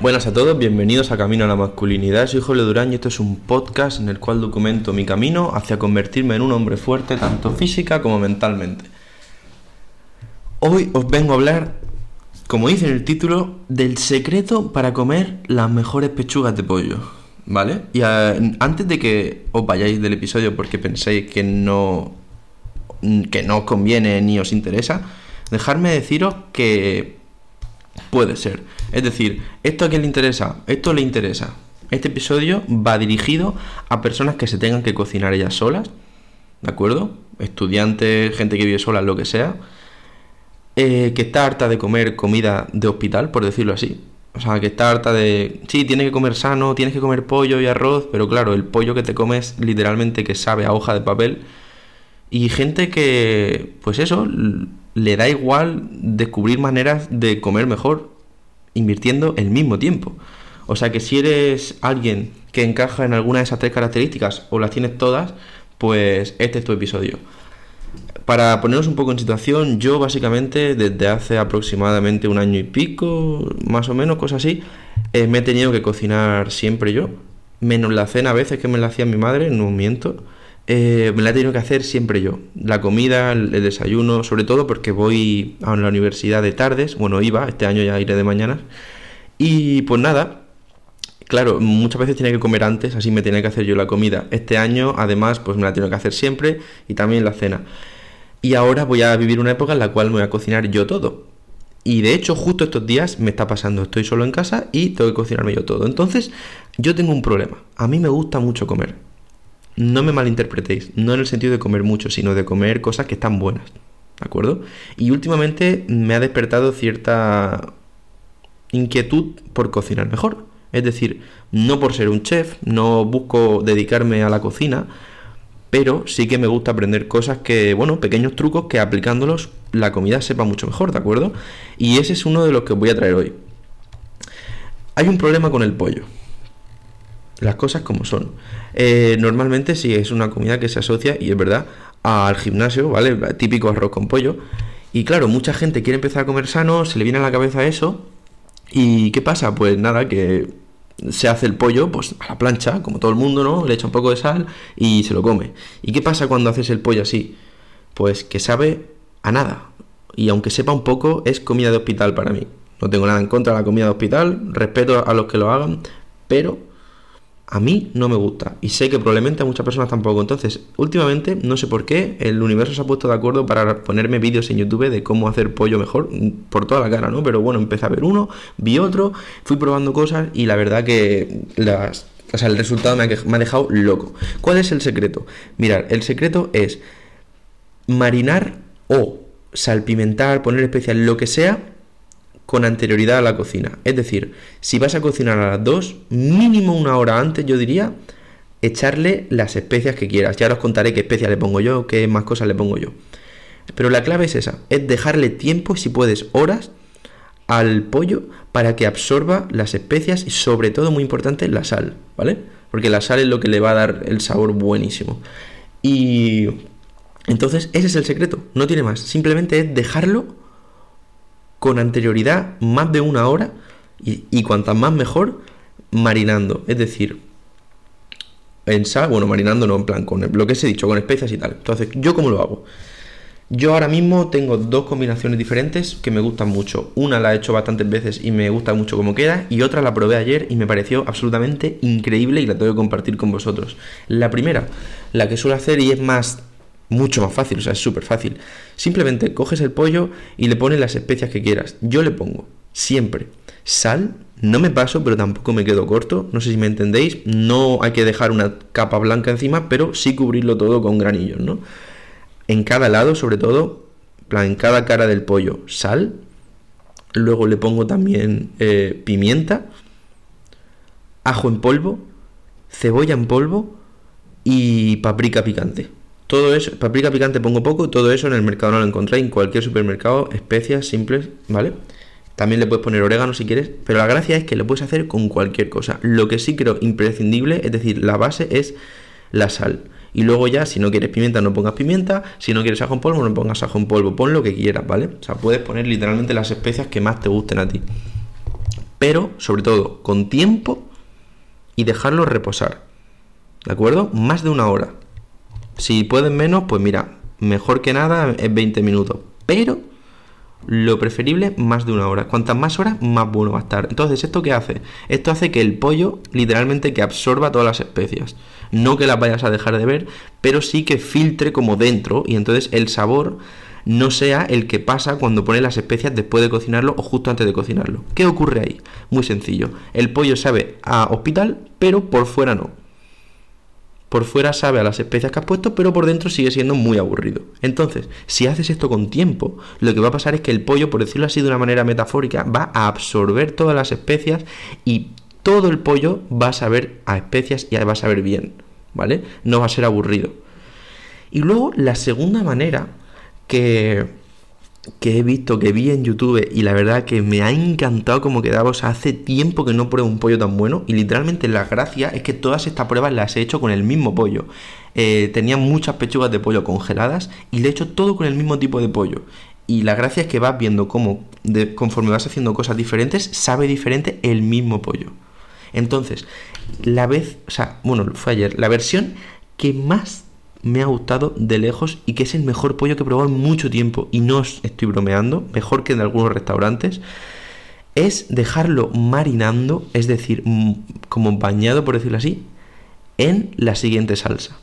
Buenas a todos, bienvenidos a Camino a la Masculinidad. Soy Jorge Durán y esto es un podcast en el cual documento mi camino hacia convertirme en un hombre fuerte, tanto física como mentalmente. Hoy os vengo a hablar, como dice en el título, del secreto para comer las mejores pechugas de pollo. ¿Vale? Y antes de que os vayáis del episodio porque penséis que no, que no os conviene ni os interesa, dejadme deciros que Puede ser. Es decir, ¿esto a quién le interesa? Esto le interesa. Este episodio va dirigido a personas que se tengan que cocinar ellas solas, ¿de acuerdo? Estudiantes, gente que vive sola, lo que sea, eh, que está harta de comer comida de hospital, por decirlo así. O sea, que está harta de, sí, tienes que comer sano, tienes que comer pollo y arroz, pero claro, el pollo que te comes literalmente que sabe a hoja de papel. Y gente que, pues eso, le da igual descubrir maneras de comer mejor invirtiendo el mismo tiempo. O sea que si eres alguien que encaja en alguna de esas tres características o las tienes todas, pues este es tu episodio. Para poneros un poco en situación, yo básicamente desde hace aproximadamente un año y pico, más o menos, cosas así, eh, me he tenido que cocinar siempre yo, menos la cena a veces que me la hacía mi madre, no miento. Eh, me la he tenido que hacer siempre yo. La comida, el, desayuno, sobre todo porque voy a la universidad de tardes, bueno, iba, este año ya iré de mañana. Y pues nada, claro, muchas veces tenía que comer antes, así me tenía que hacer yo la comida. Este año, además, pues me la tengo que hacer siempre y también la cena. Y ahora voy a vivir una época en la cual me voy a cocinar yo todo. Y de hecho, justo estos días me está pasando, estoy solo en casa y tengo que cocinarme yo todo. Entonces, yo tengo un problema. A mí me gusta mucho comer no me malinterpretéis, no en el sentido de comer mucho, sino de comer cosas que están buenas, ¿de acuerdo? Y últimamente me ha despertado cierta inquietud por cocinar mejor. Es decir, no por ser un chef, no busco dedicarme a la cocina, pero sí que me gusta aprender cosas que, bueno, pequeños trucos que aplicándolos la comida sepa mucho mejor, ¿de acuerdo? Y ese es uno de los que os voy a traer hoy. Hay un problema con el pollo las cosas como son. Eh, normalmente sí es una comida que se asocia, y es verdad, al gimnasio, ¿vale? Típico arroz con pollo. Y claro, mucha gente quiere empezar a comer sano, se le viene a la cabeza eso. ¿Y qué pasa? Pues nada, que se hace el pollo pues a la plancha, como todo el mundo, ¿no? Le echa un poco de sal y se lo come. ¿Y qué pasa cuando haces el pollo así? Pues que sabe a nada. Y aunque sepa un poco, es comida de hospital para mí. No tengo nada en contra de la comida de hospital, respeto a los que lo hagan, pero a mí no me gusta y sé que probablemente a muchas personas tampoco. Entonces, últimamente, no sé por qué, el universo se ha puesto de acuerdo para ponerme vídeos en YouTube de cómo hacer pollo mejor por toda la cara, ¿no? Pero bueno, empecé a ver uno, vi otro, fui probando cosas y la verdad que el resultado me ha, me ha dejado loco. ¿Cuál es el secreto? Mirar, el secreto es marinar o salpimentar, poner especial, lo que sea, con anterioridad a la cocina. Es decir, si vas a cocinar a las 2, mínimo una hora antes, yo diría, echarle las especias que quieras. Ya os contaré qué especias le pongo yo, qué más cosas le pongo yo. Pero la clave es esa, es dejarle tiempo, si puedes, horas al pollo para que absorba las especias y sobre todo, muy importante, la sal, ¿vale? Porque la sal es lo que le va a dar el sabor buenísimo. Y entonces ese es el secreto, no tiene más. Simplemente es dejarlo con anterioridad más de una hora y, cuantas más mejor marinando. Es decir, en sal, bueno, marinando no, en plan, con lo que os he dicho, con especias y tal. Entonces, ¿yo cómo lo hago? Yo ahora mismo tengo dos combinaciones diferentes que me gustan mucho. Una la he hecho bastantes veces y me gusta mucho como queda, y otra la probé ayer y me pareció absolutamente increíble y la tengo que compartir con vosotros. La primera, la que suelo hacer y es más mucho más fácil, o sea, es súper fácil. Simplemente coges el pollo y le pones las especias que quieras. Yo le pongo siempre sal, no me paso, pero tampoco me quedo corto, no sé si me entendéis, no hay que dejar una capa blanca encima, pero sí cubrirlo todo con granillos, ¿no? En cada lado, sobre todo, en cada cara del pollo, sal, luego le pongo también eh, pimienta, ajo en polvo, cebolla en polvo y paprika picante. Todo eso, paprika picante pongo poco, todo eso en el mercado no lo encontráis, en cualquier supermercado, especias simples, ¿vale? También le puedes poner orégano si quieres, pero la gracia es que lo puedes hacer con cualquier cosa. Lo que sí creo imprescindible, es decir, la base es la sal. Y luego ya, si no quieres pimienta, no pongas pimienta. Si no quieres ajo en polvo, no pongas ajo en polvo. Pon lo que quieras, ¿vale? O sea, puedes poner literalmente las especias que más te gusten a ti. pero sobre todo con tiempo y dejarlo reposar. ¿De acuerdo? Más de una hora. Si pueden menos, pues mira, mejor que nada es 20 minutos. Pero lo preferible más de una hora. Cuantas más horas, más bueno va a estar. Entonces, ¿esto qué hace? Esto hace que el pollo literalmente que absorba todas las especias. No que las vayas a dejar de ver, pero sí que filtre como dentro y entonces el sabor no sea el que pasa cuando pones las especias después de cocinarlo o justo antes de cocinarlo. ¿Qué ocurre ahí? Muy sencillo. El pollo sabe a hospital, pero por fuera no. Por fuera sabe a las especias que has puesto, pero por dentro sigue siendo muy aburrido. Entonces, si haces esto con tiempo, lo que va a pasar es que el pollo, por decirlo así de una manera metafórica, va a absorber todas las especias y todo el pollo va a saber a especias y va a saber bien, ¿vale? No va a ser aburrido. Y luego la segunda manera que, que he visto, que vi en YouTube y la verdad que me ha encantado como quedaba. O sea, hace tiempo que no pruebo un pollo tan bueno y literalmente la gracia es que todas estas pruebas las he hecho con el mismo pollo. Eh, tenía muchas pechugas de pollo congeladas y le he hecho todo con el mismo tipo de pollo. Y la gracia es que vas viendo cómo, conforme vas haciendo cosas diferentes, sabe diferente el mismo pollo. Entonces, la vez, o sea, bueno, fue ayer, la versión que más me ha gustado de lejos y que es el mejor pollo que he probado en mucho tiempo y no os estoy bromeando, mejor que en algunos restaurantes, es dejarlo marinando, es decir, como bañado, por decirlo así, en la siguiente salsa.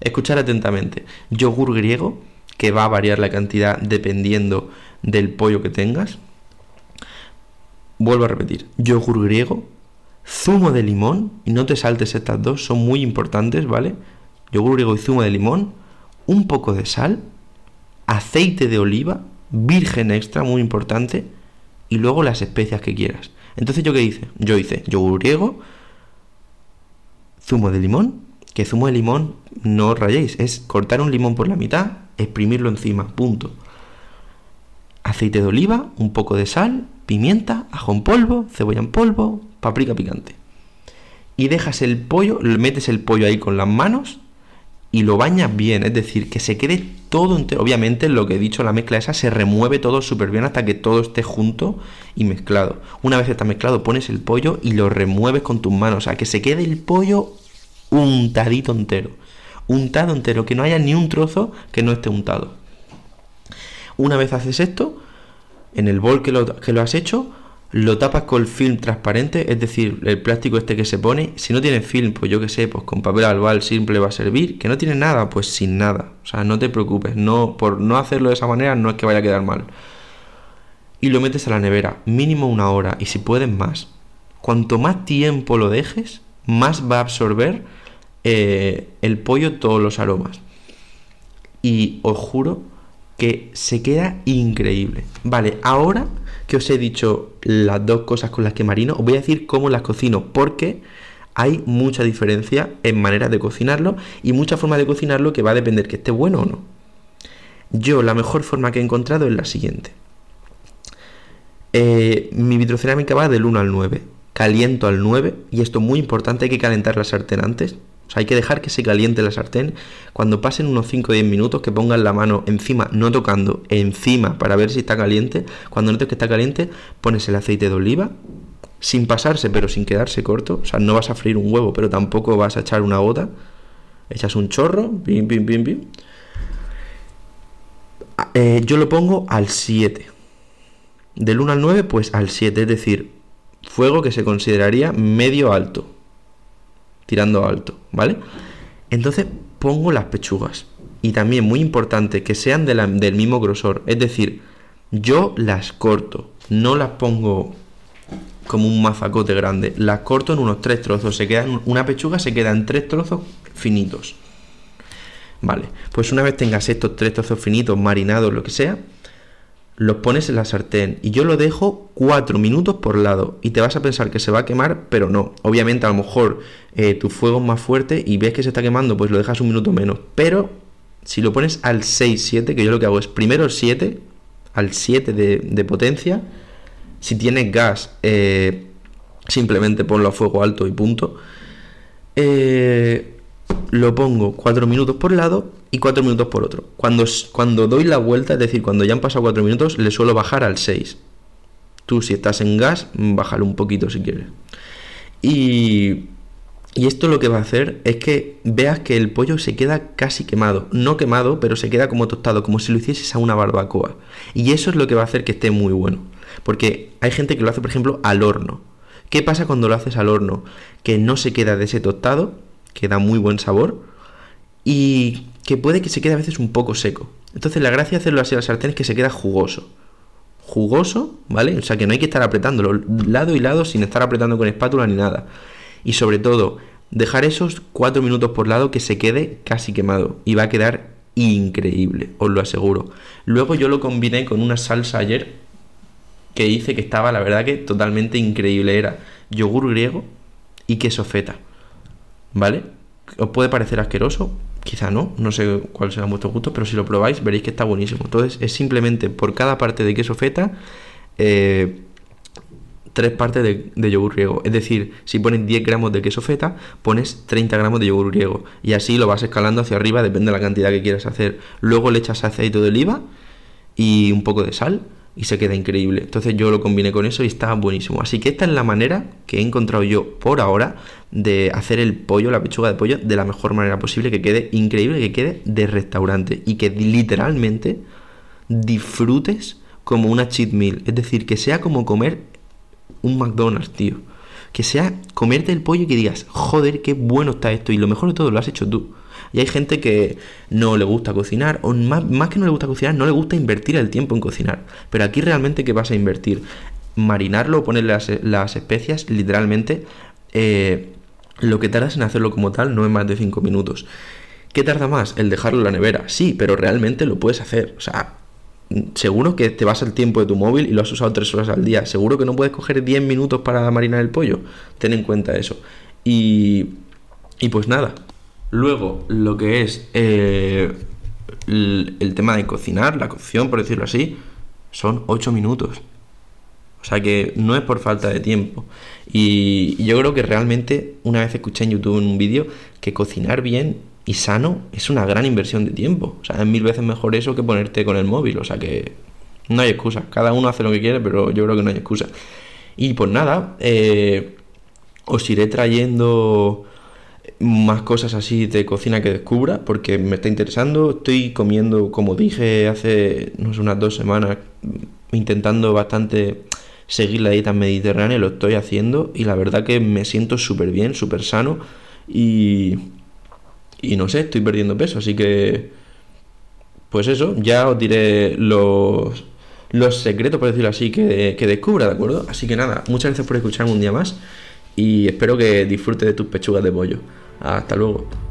Escuchar atentamente. Yogur griego, que va a variar la cantidad dependiendo del pollo que tengas. Vuelvo a repetir. Yogur griego, zumo de limón, y no te saltes estas dos, son muy importantes, ¿vale? Yogur griego y zumo de limón, un poco de sal, aceite de oliva, virgen extra, muy importante, y luego las especias que quieras. Entonces, ¿yo qué hice? Yo hice yogur griego, zumo de limón, que zumo de limón no rayéis, es cortar un limón por la mitad, exprimirlo encima, punto. Aceite de oliva, un poco de sal, pimienta, ajo en polvo, cebolla en polvo, paprika picante. Y dejas el pollo, metes el pollo ahí con las manos y lo bañas bien, es decir, que se quede todo entero. Obviamente, lo que he dicho, la mezcla esa se remueve todo súper bien hasta que todo esté junto y mezclado. Una vez está mezclado, pones el pollo y lo remueves con tus manos, o sea, que se quede el pollo untadito entero. Untado entero, que no haya ni un trozo que no esté untado. Una vez haces esto, en el bol que lo, que lo has hecho, lo tapas con film transparente, es decir, el plástico este que se pone. Si no tiene film, pues yo que sé, pues con papel albal simple va a servir. Que no tiene nada, pues sin nada. O sea, no te preocupes. No, por no hacerlo de esa manera no es que vaya a quedar mal. Y lo metes a la nevera, mínimo una hora, y si puedes más. Cuanto más tiempo lo dejes, más va a absorber eh, el pollo todos los aromas. Y os juro que se queda increíble. Vale, ahora que os he dicho las dos cosas con las que marino, os voy a decir cómo las cocino, porque hay mucha diferencia en maneras de cocinarlo y mucha forma de cocinarlo que va a depender que esté bueno o no. Yo la mejor forma que he encontrado es la siguiente. Eh, mi vitrocerámica va del 1 al 9. Caliento al 9 y esto es muy importante, hay que calentar la sartén antes o sea, hay que dejar que se caliente la sartén. Cuando pasen unos 5 o 10 minutos, que pongan la mano encima, no tocando, encima para ver si está caliente. Cuando notes que está caliente, pones el aceite de oliva, sin pasarse, pero sin quedarse corto. O sea, no vas a freír un huevo, pero tampoco vas a echar una gota. Echas un chorro, pim, pim, pim, pim. Eh, yo lo pongo al 7. Del 1 al 9, pues al 7, es decir, fuego que se consideraría medio alto tirando alto, ¿vale? Entonces pongo las pechugas. Y también muy importante que sean del mismo grosor. Es decir, yo las corto, no las pongo como un mazacote grande. Las corto en unos tres trozos. Se quedan, una pechuga se queda en tres trozos finitos. Vale, pues una vez tengas estos tres trozos finitos, marinados, lo que sea, los pones en la sartén y yo lo dejo 4 minutos por lado y te vas a pensar que se va a quemar, pero no. Obviamente a lo mejor eh, tu fuego es más fuerte y ves que se está quemando, pues lo dejas un minuto menos. Pero si lo pones al 6-7, que yo lo que hago es primero el 7, al 7 de, potencia, si tienes gas, eh, simplemente ponlo a fuego alto y punto. Eh, lo pongo 4 minutos por lado y 4 minutos por otro. Cuando, cuando doy la vuelta, es decir, cuando ya han pasado 4 minutos, le suelo bajar al 6. Tú si estás en gas, bájalo un poquito si quieres. Y, y esto lo que va a hacer es que veas que el pollo se queda casi quemado. No quemado, pero se queda como tostado, como si lo hicieses a una barbacoa. Y eso es lo que va a hacer que esté muy bueno. Porque hay gente que lo hace, por ejemplo, al horno. ¿Qué pasa cuando lo haces al horno? Que no se queda de ese tostado, que da muy buen sabor, y que puede que se quede a veces un poco seco. Entonces la gracia de hacerlo así al sartén es que se queda jugoso. Jugoso, ¿vale? O sea que no hay que estar apretándolo lado y lado sin estar apretando con espátula ni nada. Y sobre todo, dejar esos 4 minutos por lado que se quede casi quemado. Y va a quedar increíble, os lo aseguro. Luego yo lo combiné con una salsa ayer que hice que estaba, la verdad que totalmente increíble. Era yogur griego y queso feta. ¿Vale? ¿Os puede parecer asqueroso? Quizá no, no sé cuál será vuestro gusto, pero si lo probáis veréis que está buenísimo. Entonces es simplemente por cada parte de queso feta, eh, tres partes de, yogur griego. Es decir, si pones 10 gramos de queso feta, pones 30 gramos de yogur griego. Y así lo vas escalando hacia arriba, depende de la cantidad que quieras hacer. Luego le echas aceite de oliva y un poco de sal y se queda increíble. Entonces yo lo combiné con eso y está buenísimo. Así que esta es la manera que he encontrado yo por ahora de hacer el pollo, la pechuga de pollo, de la mejor manera posible, que quede increíble, que quede de restaurante y que literalmente disfrutes como una cheat meal. Es decir, que sea como comer un McDonald's, tío. Que sea comerte el pollo y que digas, joder, qué bueno está esto. Y lo mejor de todo lo has hecho tú. Y hay gente que no le gusta cocinar, o más, que no le gusta cocinar, no le gusta invertir el tiempo en cocinar. Pero aquí realmente, ¿qué vas a invertir? Marinarlo, ponerle las, especias, literalmente, eh, lo que tardas en hacerlo como tal no es más de 5 minutos. ¿Qué tarda más? El dejarlo en la nevera. Sí, pero realmente lo puedes hacer. O sea, seguro que te vas al tiempo de tu móvil y lo has usado 3 horas al día. Seguro que no puedes coger 10 minutos para marinar el pollo. Ten en cuenta eso. Y, y pues nada, Luego, lo que es eh, el, tema de cocinar, la cocción, por decirlo así, son 8 minutos. O sea que no es por falta de tiempo. Y yo creo que realmente, una vez escuché en YouTube en un vídeo, que cocinar bien y sano es una gran inversión de tiempo. O sea, es mil veces mejor eso que ponerte con el móvil. O sea que no hay excusa. Cada uno hace lo que quiere, pero yo creo que no hay excusa. Y pues nada, eh, os iré trayendo más cosas así de cocina que descubra porque me está interesando. Estoy comiendo, como dije hace no sé, unas dos semanas, intentando bastante seguir la dieta mediterránea, lo estoy haciendo y la verdad que me siento súper bien, súper sano y, y no sé, estoy perdiendo peso, así que pues eso, ya os diré los, los secretos, por decirlo así, que, que descubra, ¿de acuerdo? Así que nada, muchas gracias por escucharme un día más y espero que disfrute de tus pechugas de pollo. Hasta luego.